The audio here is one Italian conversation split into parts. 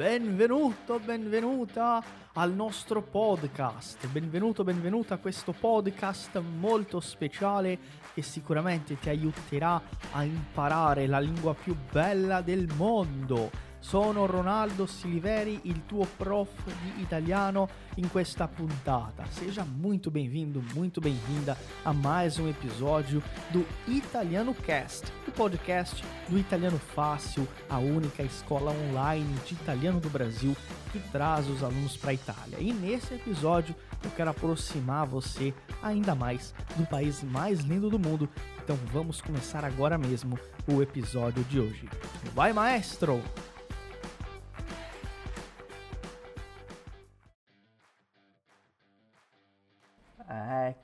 Benvenuto, benvenuta al nostro podcast. Benvenuto, benvenuta a questo podcast molto speciale che sicuramente ti aiuterà a imparare la lingua più bella del mondo sono Ronaldo Siliveri, il tuo prof di italiano in questa puntata. Seja muito bem-vindo, muito bem-vinda a mais um episódio do Italiano Cast, o podcast do Italiano Fácil, a única escola online de italiano do Brasil que traz os alunos para a Itália. E nesse episódio eu quero aproximar você ainda mais do país mais lindo do mundo. Então vamos começar agora mesmo o episódio de hoje. Vai, maestro!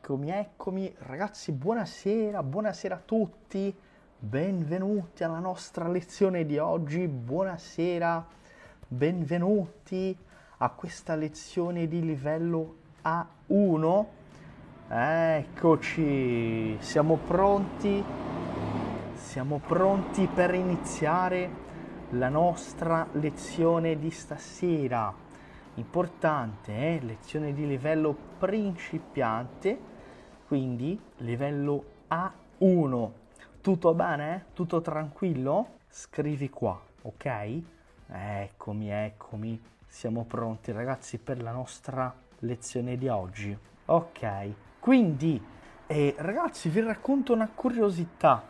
Eccomi, eccomi, ragazzi, buonasera, buonasera a tutti, benvenuti alla nostra lezione di oggi, buonasera, benvenuti a questa lezione di livello A1. Eccoci, siamo pronti, siamo pronti per iniziare la nostra lezione di stasera. Importante, eh? lezione di livello principiante, quindi livello A1. Tutto bene? Tutto tranquillo? Scrivi qua, ok? Eccomi, eccomi. Siamo pronti ragazzi per la nostra lezione di oggi. Ok, quindi eh, ragazzi vi racconto una curiosità.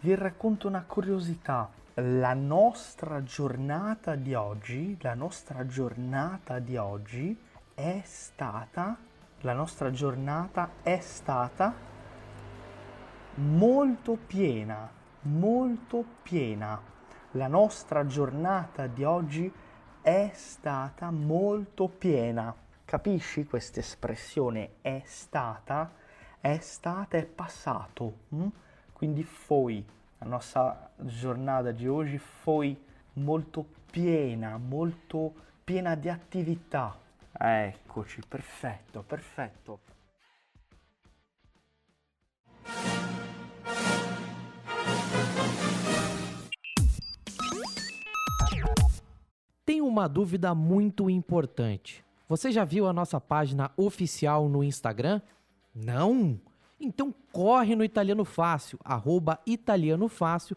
Vi racconto una curiosità la nostra giornata di oggi, la nostra giornata di oggi è stata, la nostra giornata è stata molto piena, molto piena. La nostra giornata di oggi è stata molto piena. Capisci questa espressione? È stata, è stata, è passato. Hm? Quindi foi la nostra giornata di oggi foi molto piena, molto piena di attività. Eccoci, perfetto, perfetto. Tem uma dúvida muito importante. Você já viu a nossa página oficial no Instagram? Não? Então corre no Italiano Fácil, arroba Italiano Fácil,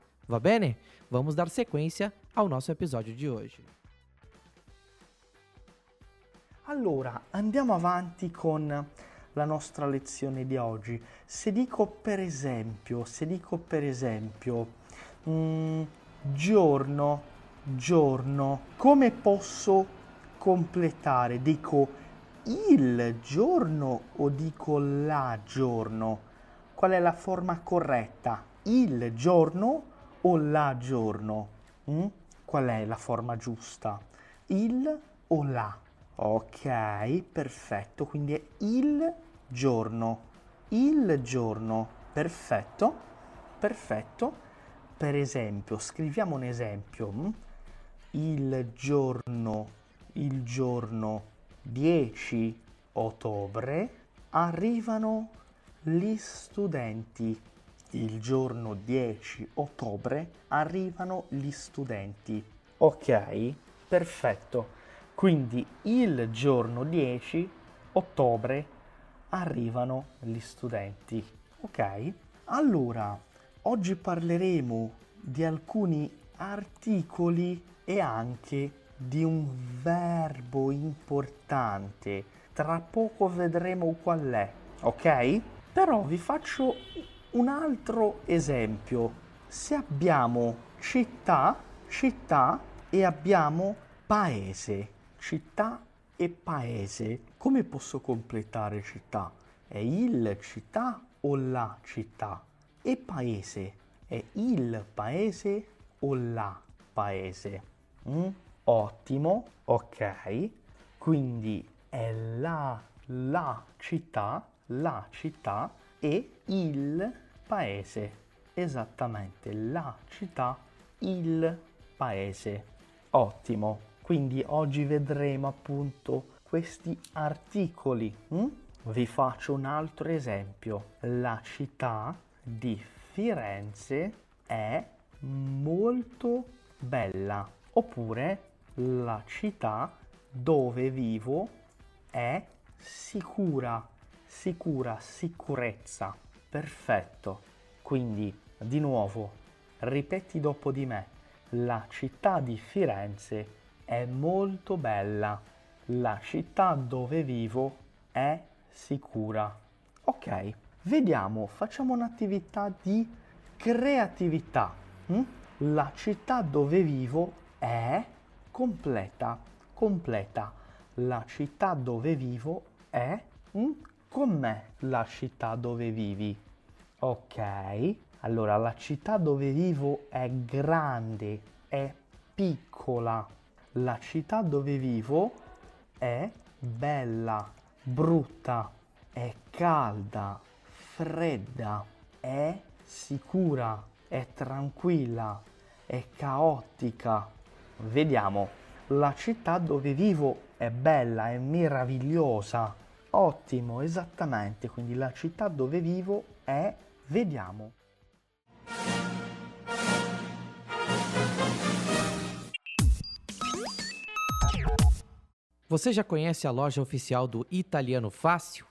Va bene? Vamos dar sequência ao nosso episódio di oggi. Allora, andiamo avanti con la nostra lezione di oggi. Se dico per esempio, se dico per esempio, mm, giorno, giorno, come posso completare? Dico il giorno o dico la giorno? Qual è la forma corretta? Il giorno o la giorno? Mm? Qual è la forma giusta? Il o la? Ok, perfetto, quindi è il giorno. Il giorno, perfetto, perfetto. Per esempio, scriviamo un esempio. Mm? Il giorno, il giorno 10 ottobre arrivano gli studenti. Il giorno 10 ottobre arrivano gli studenti. Ok, perfetto. Quindi il giorno 10 ottobre arrivano gli studenti. Ok? Allora, oggi parleremo di alcuni articoli e anche di un verbo importante. Tra poco vedremo qual è, ok? Però vi faccio un altro esempio. Se abbiamo città, città e abbiamo paese, città e paese, come posso completare città? È il città o la città? E paese? È il paese o la paese? Mm? Ottimo, ok. Quindi è la, la città, la città e il paese. Esattamente, la città, il paese. Ottimo. Quindi oggi vedremo appunto questi articoli. Hm? Vi faccio un altro esempio. La città di Firenze è molto bella. Oppure la città dove vivo è sicura. Sicura, sicurezza. Perfetto. Quindi, di nuovo, ripeti dopo di me. La città di Firenze è molto bella. La città dove vivo è sicura. Ok, vediamo, facciamo un'attività di creatività. Hm? La città dove vivo è completa, completa. La città dove vivo è hm? Com'è la città dove vivi? Ok, allora la città dove vivo è grande, è piccola. La città dove vivo è bella, brutta, è calda, fredda, è sicura, è tranquilla, è caotica. Vediamo, la città dove vivo è bella, è meravigliosa. Ottimo, esattamente, quindi la città dove vivo è, vediamo. Você já conhece a loja oficial do Italiano Fácil?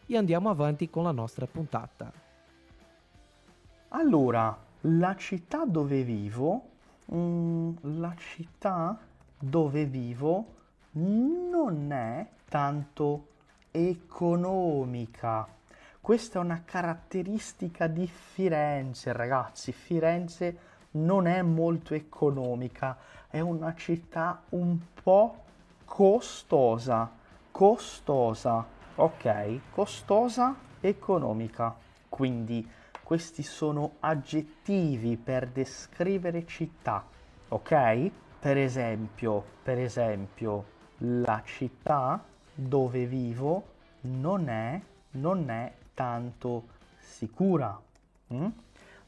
e andiamo avanti con la nostra puntata. Allora, la città dove vivo, mm, la città dove vivo non è tanto economica. Questa è una caratteristica di Firenze, ragazzi. Firenze non è molto economica, è una città un po' costosa, costosa, ok? Costosa, economica. Quindi questi sono aggettivi per descrivere città, ok? Per esempio, per esempio, la città dove vivo non è, non è tanto sicura. Mm?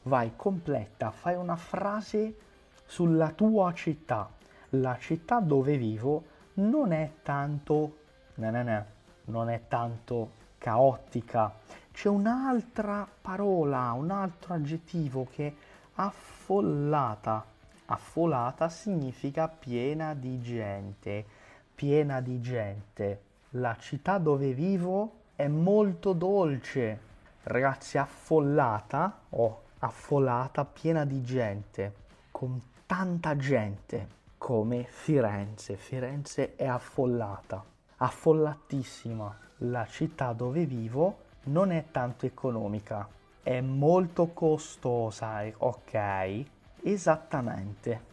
Vai, completa, fai una frase sulla tua città. La città dove vivo non è tanto, no, no, no, non è tanto caotica. C'è un'altra parola, un altro aggettivo che è affollata. Affollata significa piena di gente, piena di gente. La città dove vivo è molto dolce. Ragazzi, affollata o oh, affollata, piena di gente, con tanta gente come Firenze. Firenze è affollata, affollatissima. La città dove vivo non è tanto economica, è molto costosa, ok? Esattamente.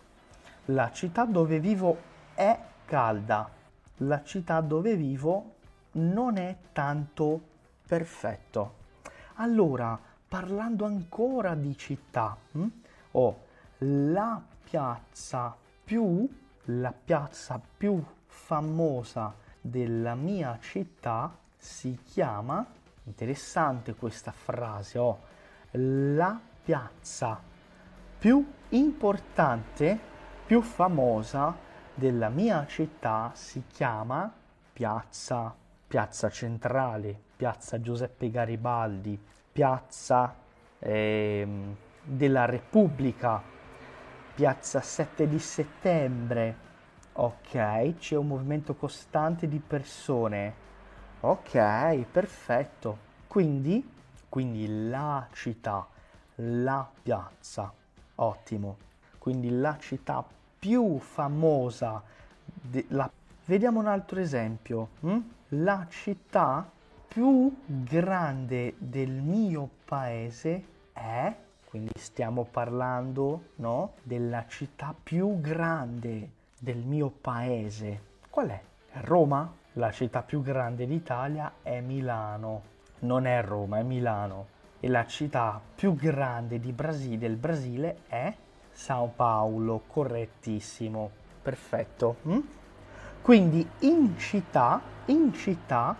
La città dove vivo è calda. La città dove vivo non è tanto perfetto. Allora, parlando ancora di città, hm? ho oh, la piazza più la piazza più famosa della mia città si chiama, interessante questa frase, oh, la piazza più importante, più famosa della mia città si chiama piazza. Piazza Centrale, Piazza Giuseppe Garibaldi, Piazza eh, della Repubblica, Piazza 7 di Settembre. Ok, c'è un movimento costante di persone. Ok, perfetto. Quindi, quindi la città, la piazza. Ottimo. Quindi la città più famosa. La... Vediamo un altro esempio. Hm? La città più grande del mio paese è, quindi stiamo parlando no, della città più grande del mio paese. Qual è? Roma? La città più grande d'Italia è Milano. Non è Roma, è Milano. E la città più grande Brasile, del Brasile è Sao Paulo. Correttissimo. Perfetto. Mm? Quindi in città, in città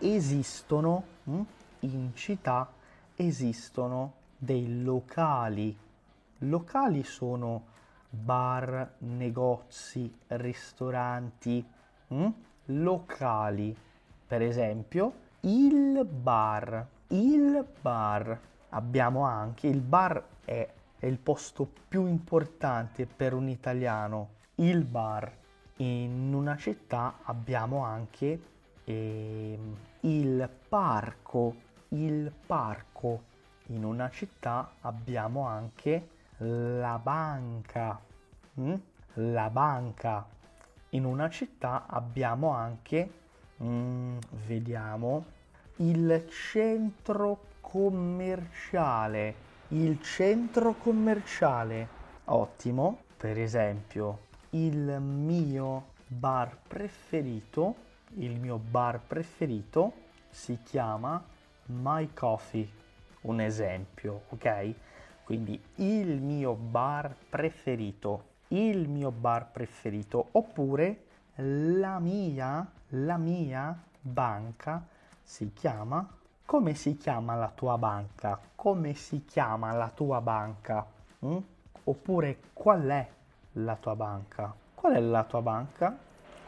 esistono, mm? in città esistono dei locali. Locali sono bar, negozi, ristoranti, mm? locali. Per esempio, il bar. Il bar. Abbiamo anche il bar è, è il posto più importante per un italiano. Il bar. In una città abbiamo anche eh, il parco. Il parco. In una città abbiamo anche la banca. Mm? La banca. In una città abbiamo anche, mm, vediamo, il centro commerciale. Il centro commerciale. Ottimo. Per esempio, il mio bar preferito, il mio bar preferito si chiama My Coffee. Un esempio, ok? Quindi il mio bar preferito, il mio bar preferito, oppure la mia, la mia banca si chiama come si chiama la tua banca? Come si chiama la tua banca? Mm? Oppure qual è la tua banca? Qual è la tua banca?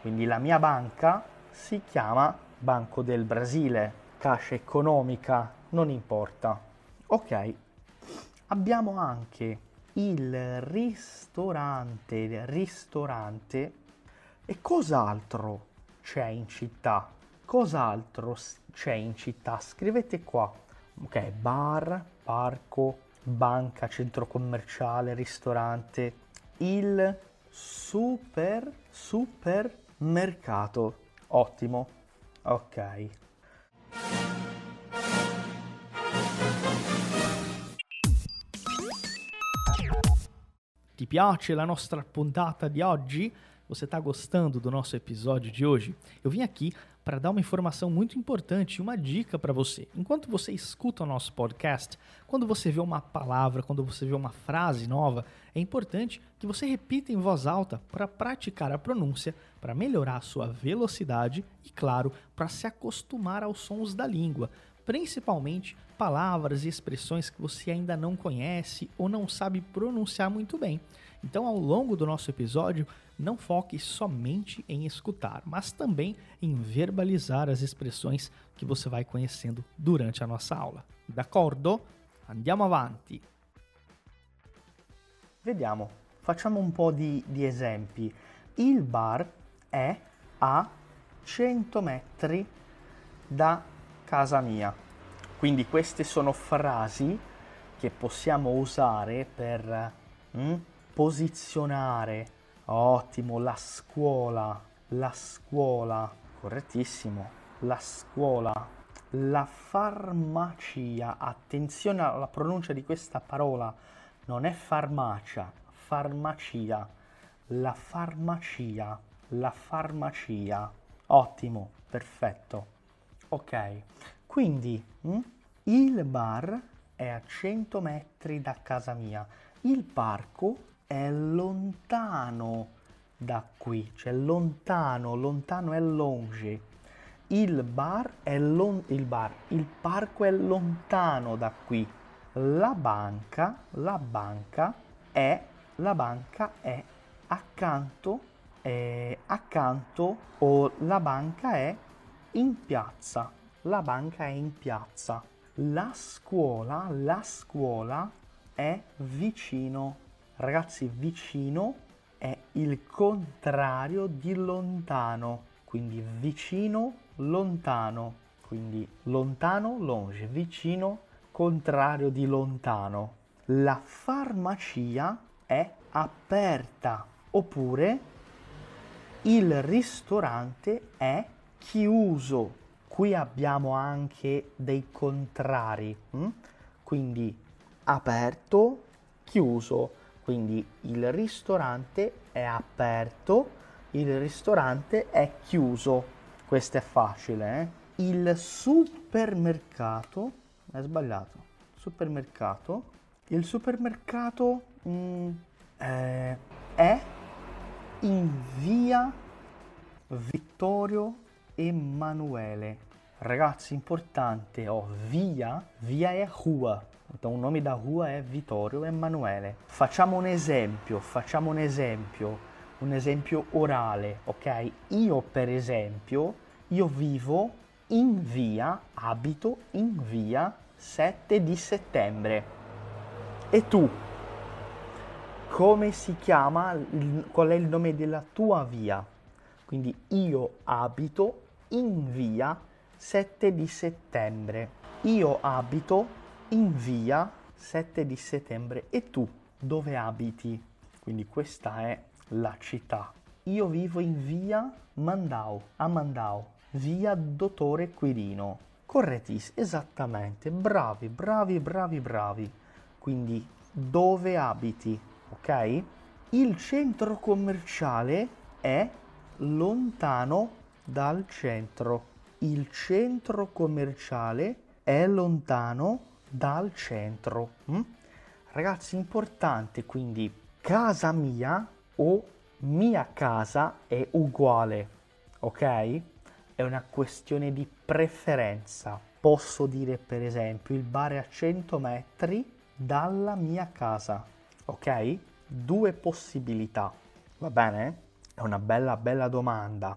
Quindi la mia banca si chiama Banco del Brasile, Caixa Economica, non importa. Ok, abbiamo anche il ristorante, ristorante e cos'altro c'è in città? Cos'altro c'è in città? Scrivete qua. Ok, bar, parco, banca, centro commerciale, ristorante, il super supermercato. Ottimo. Ok. Piace la nostra puntata di oggi? Você está gostando do nosso episódio de hoje? Eu vim aqui para dar uma informação muito importante, uma dica para você. Enquanto você escuta o nosso podcast, quando você vê uma palavra, quando você vê uma frase nova, é importante que você repita em voz alta para praticar a pronúncia, para melhorar a sua velocidade e, claro, para se acostumar aos sons da língua, principalmente palavras e expressões que você ainda não conhece ou não sabe pronunciar muito bem. Então, ao longo do nosso episódio, não foque somente em escutar, mas também em verbalizar as expressões que você vai conhecendo durante a nossa aula. D'accordo? Andiamo avanti. Vediamo, facciamo un po' di, di esempi. Il bar è a 100 metri da casa mia. Quindi queste sono frasi che possiamo usare per mm, posizionare. Ottimo, la scuola, la scuola, correttissimo, la scuola, la farmacia. Attenzione alla pronuncia di questa parola, non è farmacia, farmacia, la farmacia, la farmacia. Ottimo, perfetto. Ok, quindi hm, il bar è a 100 metri da casa mia, il parco è lontano da qui, cioè lontano, lontano è longe. Il bar è lon- il bar, il parco è lontano da qui. La banca, la banca è, la banca è accanto, è accanto o la banca è in piazza. La banca è in piazza. La scuola, la scuola è vicino. Ragazzi, vicino è il contrario di lontano. Quindi vicino, lontano. Quindi lontano, longe, vicino, contrario di lontano. La farmacia è aperta. Oppure il ristorante è chiuso. Qui abbiamo anche dei contrari, hm? quindi aperto, chiuso. Quindi il ristorante è aperto, il ristorante è chiuso. Questo è facile, eh? Il supermercato è sbagliato. Supermercato. Il supermercato mm, eh, è in via Vittorio Emanuele. Ragazzi, importante, ho oh, via, via è rua, o nome da rua è Vittorio Emanuele. Facciamo un esempio, facciamo un esempio, un esempio orale, ok? Io per esempio, io vivo in via, abito in via 7 di settembre. E tu? come si chiama, qual è il nome della tua via. Quindi io abito in via 7 di settembre. Io abito in via 7 di settembre. E tu dove abiti? Quindi questa è la città. Io vivo in via Mandau, a Mandau, via Dottore Quirino. Correttis, esattamente. Bravi, bravi, bravi, bravi. Quindi dove abiti? ok? Il centro commerciale è lontano dal centro. Il centro commerciale è lontano dal centro. Mm? Ragazzi, importante quindi casa mia o mia casa è uguale, ok? È una questione di preferenza. Posso dire per esempio il bar è a 100 metri dalla mia casa ok? Due possibilità, va bene? È una bella bella domanda.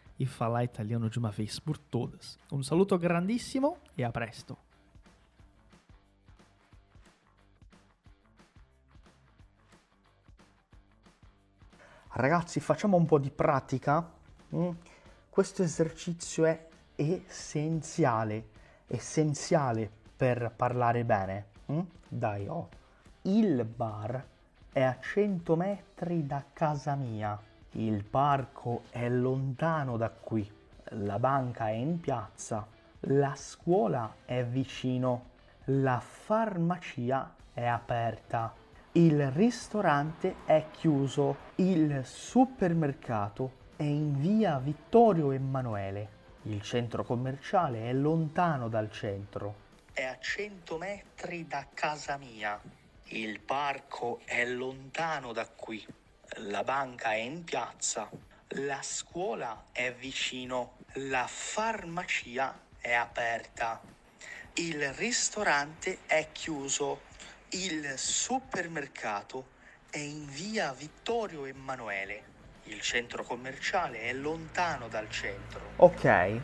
e falar italiano de uma vez por todas. Un saluto grandissimo e a presto! Ragazzi, facciamo un po' di pratica. Mm? Questo esercizio è essenziale, essenziale per parlare bene. Mm? Dai, oh. Il bar è a 100 metri da casa mia. Il parco è lontano da qui, la banca è in piazza, la scuola è vicino, la farmacia è aperta, il ristorante è chiuso, il supermercato è in via Vittorio Emanuele, il centro commerciale è lontano dal centro, è a 100 metri da casa mia, il parco è lontano da qui la banca è in piazza, la scuola è vicino, la farmacia è aperta, il ristorante è chiuso, il supermercato è in via Vittorio Emanuele. Il centro commerciale è lontano dal centro. Ok,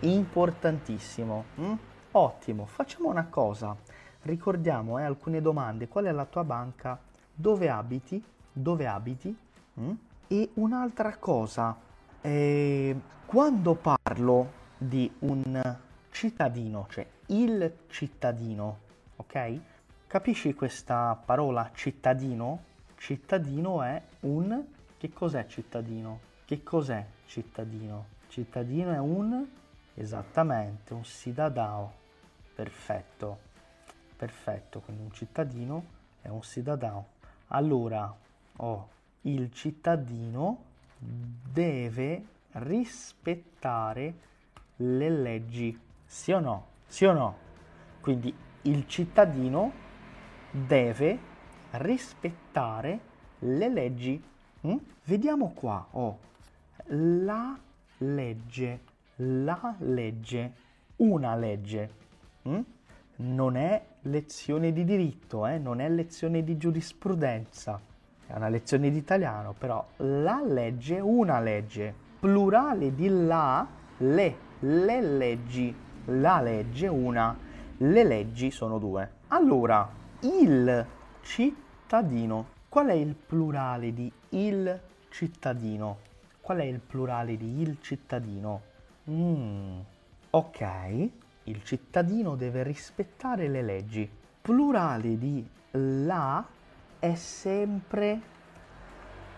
importantissimo. Mm? Ottimo, facciamo una cosa. Ricordiamo eh, alcune domande. Qual è la tua banca? Dove abiti? Dove abiti? Mm? E un'altra cosa. Eh, quando parlo di un cittadino, cioè il cittadino, ok? Capisci questa parola cittadino? Cittadino è un... Che cos'è cittadino? Che cos'è cittadino? Cittadino è un... Esattamente, un cidadão. Perfetto, perfetto, quindi un cittadino è un cidadão. Allora, oh, il cittadino deve rispettare le leggi, sì o no? Sì o no? Quindi il cittadino deve rispettare le leggi. Mm? Vediamo qua, oh, la legge, la legge, una legge. Mm? Non è lezione di diritto, eh? non è lezione di giurisprudenza, è una lezione di italiano, però la legge, una legge, plurale di la, le, le leggi, la legge, una, le leggi sono due. Allora, il cittadino, qual è il plurale di il cittadino? Qual è il plurale di il cittadino? Mm, ok, il cittadino deve rispettare le leggi. Plurale di la è sempre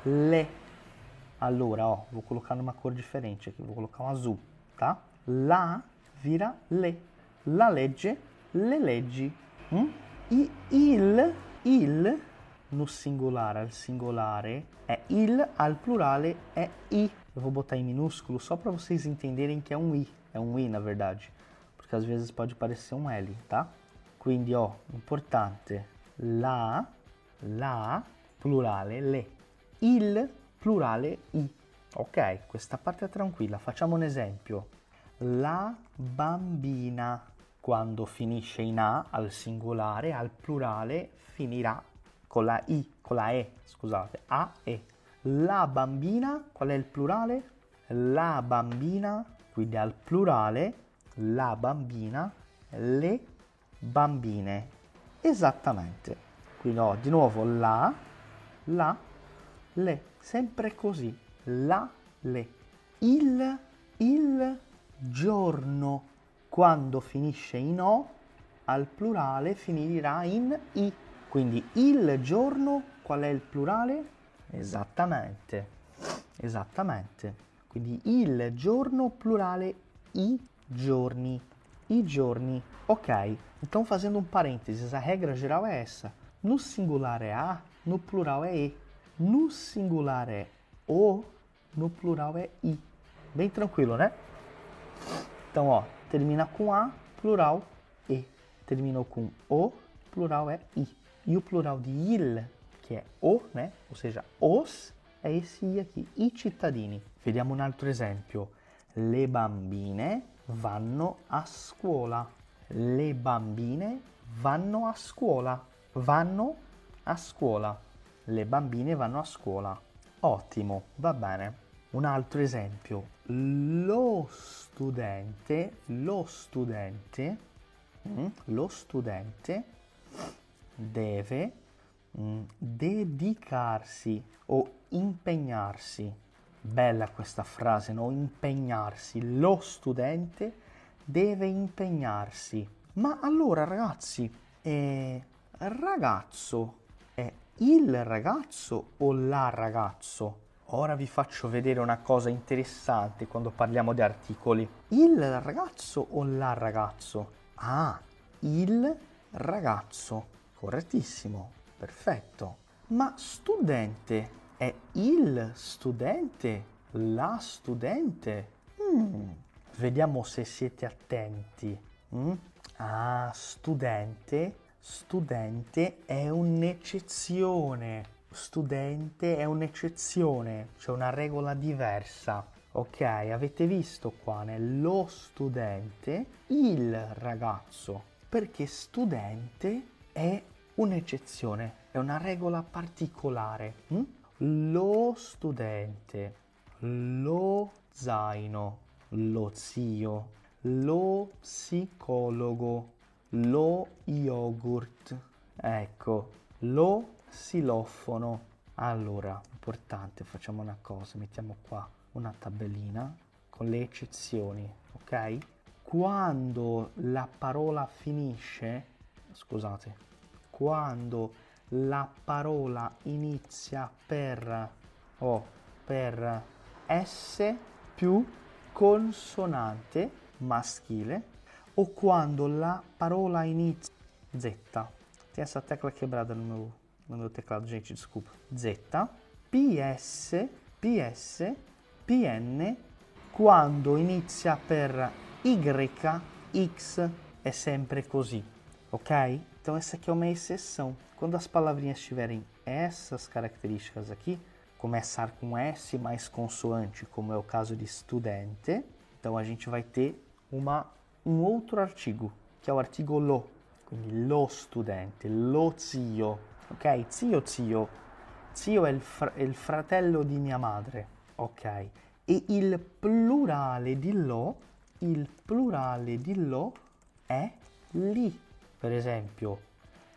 le. Allora, ó, vou colocar numa cor diferente aqui, vou colocar um azul, tá? La vira le. La legge, le leggi. Hm? I, il, il, no singular al singolare é il, al plurale é i. Eu vou botar em minúsculo só para vocês entenderem que é um i. É um i, na verdade. Porque às vezes pode parecer um L, tá? Quindi, ó, importante. La, la, plurale, le. Il, plurale, i. Ok, questa parte è tranquilla. Facciamo un esempio. La bambina, quando finisce in A al singolare, al plurale finirà con la I, con la E, scusate, A, E. La bambina, qual è il plurale? La bambina, quindi al plurale, la bambina, le bambine. Esattamente. Quindi ho di nuovo la, la, le, sempre così. La, le. Il, il giorno, quando finisce in O, al plurale finirà in I. Quindi il giorno, qual è il plurale? Esattamente, esattamente. Quindi il giorno, plurale, i giorni. I giorni. Ok, então fazendo um parênteses, a regra geral é essa. No singular é a, no plural é e. No singular é o, no plural é i. Bem tranquilo, né? Então, ó, termina com a, plural e. Terminou com o, plural é i. E o plural de il, que é o, né? Ou seja, os, é esse i aqui, i cittadini. Vediamo un altro esempio. Le bambine vanno a scuola. Le bambine vanno a scuola. Vanno a scuola. Le bambine vanno a scuola. Ottimo, va bene. Un altro esempio. Lo studente, lo studente, mm, lo studente deve mm, dedicarsi o impegnarsi. Bella questa frase, no? Impegnarsi. Lo studente deve impegnarsi. Ma allora ragazzi, eh, ragazzo è il ragazzo o la ragazzo? Ora vi faccio vedere una cosa interessante quando parliamo di articoli. Il ragazzo o la ragazzo? Ah, il ragazzo. Correttissimo, perfetto. Ma studente è il studente, la studente? Mm. Vediamo se siete attenti. Mm? Ah, studente, studente è un'eccezione. Studente è un'eccezione, c'è una regola diversa. Ok, avete visto qua nello studente il ragazzo, perché studente è un'eccezione, è una regola particolare. Hm? Lo studente, lo zaino, lo zio, lo psicologo, lo yogurt. Ecco, lo silofono. Allora, importante, facciamo una cosa, mettiamo qua una tabellina con le eccezioni, ok? Quando la parola finisce, scusate, quando la parola inizia per o per S più consonante maschile o quando la parola inizia Z. Tem essa tecla quebrada no meu, no meu teclado, gente, desculpa. Z, PS, PS, PN, quando inizia per Y, X, é sempre così, ok? Então essa aqui é uma exceção. Quando as palavrinhas tiverem essas características aqui, começar com S mais consoante, como é o caso de studente, então a gente vai ter uma, um outro artigo, que é o lo. Quindi lo studente, lo zio, ok? Zio, zio. Zio è il, fr- è il fratello di mia madre, ok? E il plurale di lo, il plurale di lo è li. Per esempio,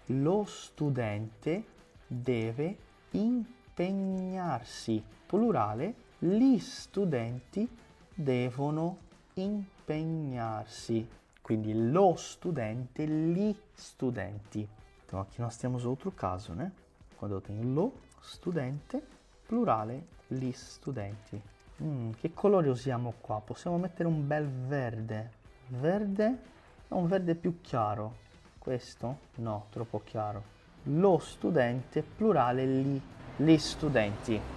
lo studente deve impegnarsi. Plurale, gli studenti devono impegnarsi. Quindi lo studente, gli studenti. Então aqui nós temos outro caso, né? Quando eu tenho lo studente, plurale, gli studenti. Mm, che colore usiamo qua? Possiamo mettere un bel verde. Verde? Un verde più chiaro. Questo? No, troppo chiaro. Lo studente, plurale, gli, gli studenti.